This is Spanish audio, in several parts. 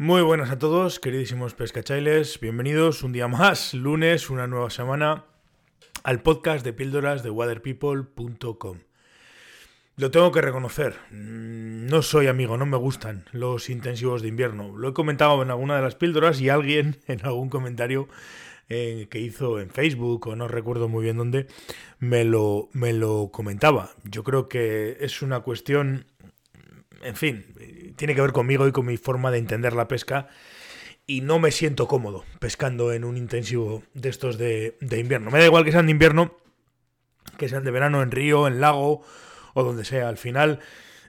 Muy buenas a todos, queridísimos pescachailes. Bienvenidos un día más, lunes, una nueva semana, al podcast de píldoras de waterpeople.com. Lo tengo que reconocer, mm, no soy amigo, no me gustan los intensivos de invierno. Lo he comentado en alguna de las píldoras y alguien en algún comentario eh, que hizo en Facebook o no recuerdo muy bien dónde me lo, me lo comentaba. Yo creo que es una cuestión, en fin, tiene que ver conmigo y con mi forma de entender la pesca. Y no me siento cómodo pescando en un intensivo de estos de, invierno. Me da igual que sean de invierno, que sean de verano en río, en lago o donde sea. Al final,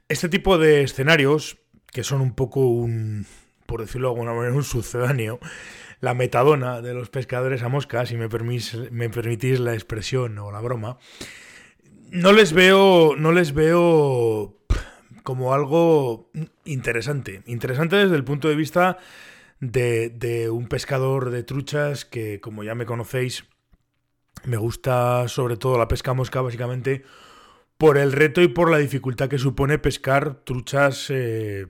este tipo de escenarios, que son un poco un, por decirlo de alguna manera, un sucedáneo, la metadona de los pescadores a mosca, si me, permitís, me permitís la expresión o la broma, no les veo, no les veo como algo interesante. Interesante desde el punto de vista de, un pescador de truchas que, como ya me conocéis, me gusta sobre todo la pesca mosca, básicamente por el reto y por la dificultad que supone pescar truchas eh,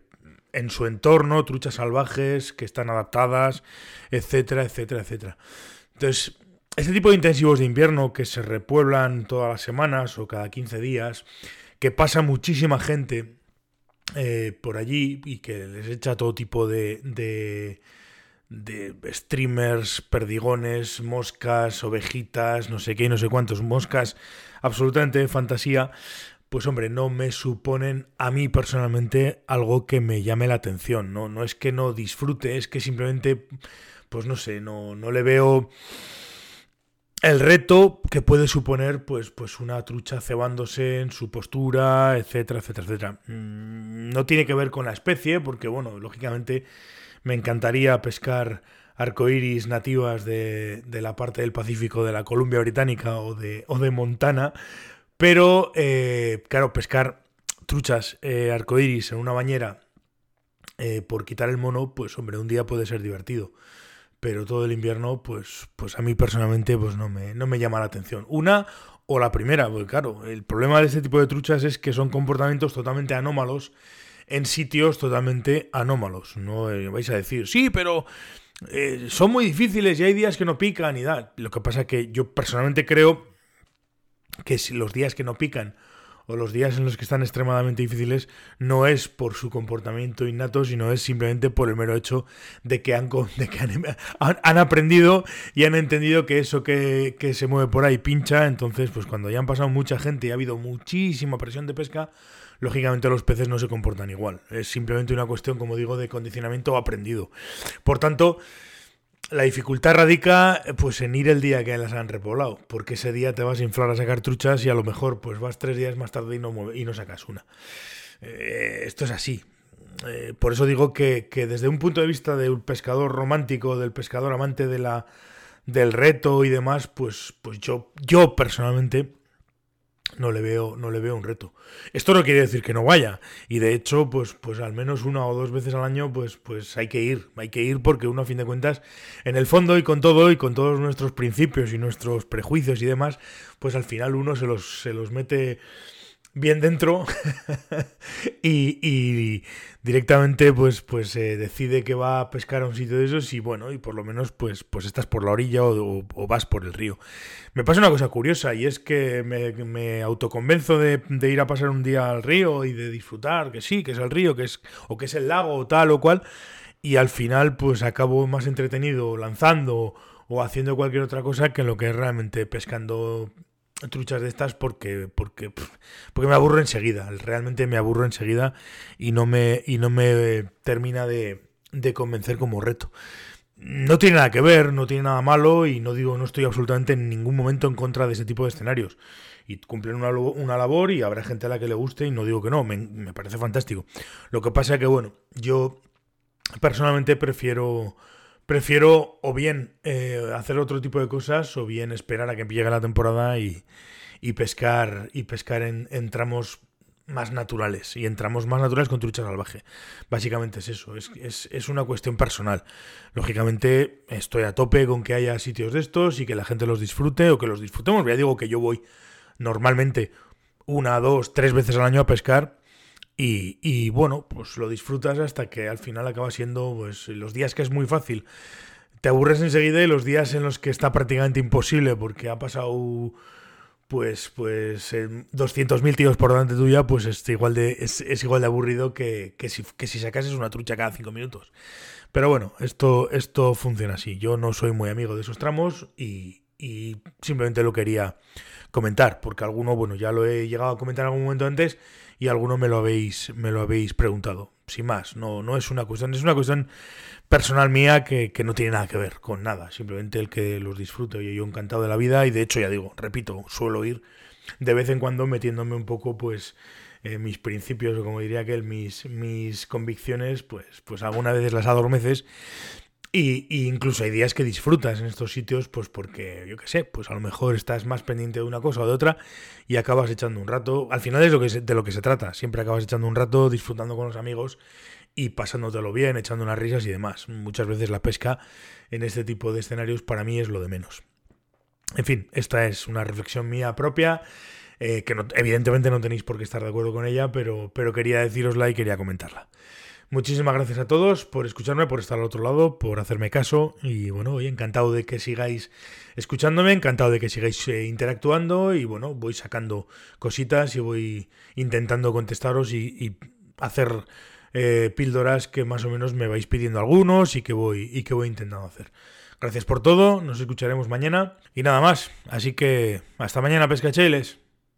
en su entorno, truchas salvajes que están adaptadas, etcétera, etcétera, etcétera. Entonces, este tipo de intensivos de invierno que se repueblan todas las semanas o cada 15 días, que pasa muchísima gente eh, por allí y que les echa todo tipo de, de, de, streamers, perdigones, moscas, ovejitas, no sé qué, no sé cuántos, moscas absolutamente de fantasía, pues hombre, no me suponen a mí personalmente algo que me llame la atención, ¿no? No es que no disfrute, es que simplemente, pues no sé, no, no le veo el reto que puede suponer pues, pues una trucha cebándose en su postura, etcétera, etcétera, etcétera. Mm, no tiene que ver con la especie, porque bueno, lógicamente me encantaría pescar arcoíris nativas de, la parte del Pacífico de la Columbia Británica o de, o de Montana, pero eh, claro, pescar truchas eh, arcoíris en una bañera eh, por quitar el mono, pues hombre, un día puede ser divertido pero todo el invierno, pues, pues a mí personalmente pues no me, no me llama la atención. Una o la primera, porque claro, el problema de este tipo de truchas es que son comportamientos totalmente anómalos en sitios totalmente anómalos. No eh, vais a decir, sí, pero eh, son muy difíciles y hay días que no pican y da. Lo que pasa que yo personalmente creo que si los días que no pican o los días en los que están extremadamente difíciles no es por su comportamiento innato, sino es simplemente por el mero hecho de que han, han, aprendido y han entendido que eso que, que, se mueve por ahí pincha, entonces pues cuando ya han pasado mucha gente y ha habido muchísima presión de pesca, lógicamente los peces no se comportan igual. Es simplemente una cuestión, como digo, de condicionamiento aprendido. Por tanto, la dificultad radica pues en ir el día que las han repoblado, porque ese día te vas a inflar a sacar truchas y a lo mejor pues vas tres días más tarde y no, y no sacas una. Eh, esto es así. Eh, por eso digo que, que, desde un punto de vista de un pescador romántico, del pescador amante de la, del reto y demás, pues, pues yo, yo personalmente no le veo, no le veo un reto. Esto no quiere decir que no vaya. Y de hecho, pues, pues al menos una o dos veces al año, pues, pues hay que ir. Hay que ir porque uno, a fin de cuentas, en el fondo y con todo y con todos nuestros principios y nuestros prejuicios y demás, pues al final uno se los, se los mete bien dentro y, directamente pues pues eh, decide que va a pescar a un sitio de esos y bueno y por lo menos pues pues estás por la orilla o, vas por el río. Me pasa una cosa curiosa y es que me, autoconvenzo de, de, ir a pasar un día al río y de disfrutar que sí que es el río que es o que es el lago o tal o cual y al final pues acabo más entretenido lanzando o haciendo cualquier otra cosa que lo que es realmente pescando truchas de estas porque porque porque me aburro enseguida realmente me aburro enseguida y no me y no me termina de, de, convencer como reto. No tiene nada que ver no tiene nada malo y no digo no estoy absolutamente en ningún momento en contra de ese tipo de escenarios. Y cumplen una, una labor y habrá gente a la que le guste y no digo que no me, me parece fantástico. Lo que pasa es que bueno yo personalmente prefiero prefiero o bien eh, hacer otro tipo de cosas o bien esperar a que llegue la temporada y, pescar y pescar en, tramos más naturales y en tramos más naturales con trucha salvaje. Básicamente es eso, es, es, una cuestión personal. Lógicamente estoy a tope con que haya sitios de estos y que la gente los disfrute o que los disfrutemos. Ya digo que yo voy normalmente una, dos, tres veces al año a pescar Y, bueno, pues lo disfrutas hasta que al final acaba siendo pues los días que es muy fácil. Te aburres enseguida y los días en los que está prácticamente imposible porque ha pasado pues pues 200.000 tíos por delante tuya, pues es igual de, es, igual de aburrido que, que, si, que si sacases una trucha cada 5 minutos. Pero bueno, esto, esto funciona así. Yo no soy muy amigo de esos tramos y, y simplemente lo quería comentar, porque alguno, bueno, ya lo he llegado a comentar en algún momento antes y alguno me lo habéis, me lo habéis preguntado. Sin más, no, no es una cuestión, es una cuestión personal mía que, no tiene nada que ver con nada. Simplemente el que los disfruto y yo encantado de la vida. Y de hecho, ya digo, repito, suelo ir de vez en cuando metiéndome un poco, pues, en mis principios, o como diría que mis, mis convicciones, pues, pues alguna vez las adormeces y, incluso hay días que disfrutas en estos sitios, pues porque, yo qué sé, pues a lo mejor estás más pendiente de una cosa o de otra y acabas echando un rato. Al final es lo que de lo que se trata. Siempre acabas echando un rato, disfrutando con los amigos y pasándotelo bien, echando unas risas y demás. Muchas veces la pesca en este tipo de escenarios para mí es lo de menos. En fin, esta es una reflexión mía propia. Eh, que evidentemente no tenéis por qué estar de acuerdo con ella, pero, pero quería decirosla y quería comentarla. Muchísimas gracias a todos por escucharme, por estar al otro lado, por hacerme caso y bueno, hoy encantado de que sigáis escuchándome, encantado de que sigáis eh, interactuando y bueno, voy sacando cositas y voy intentando contestaros y, hacer eh, píldoras que más o menos me vais pidiendo algunos y que voy y que voy intentando hacer. Gracias por todo, nos escucharemos mañana y nada más, así que hasta mañana pescachailes.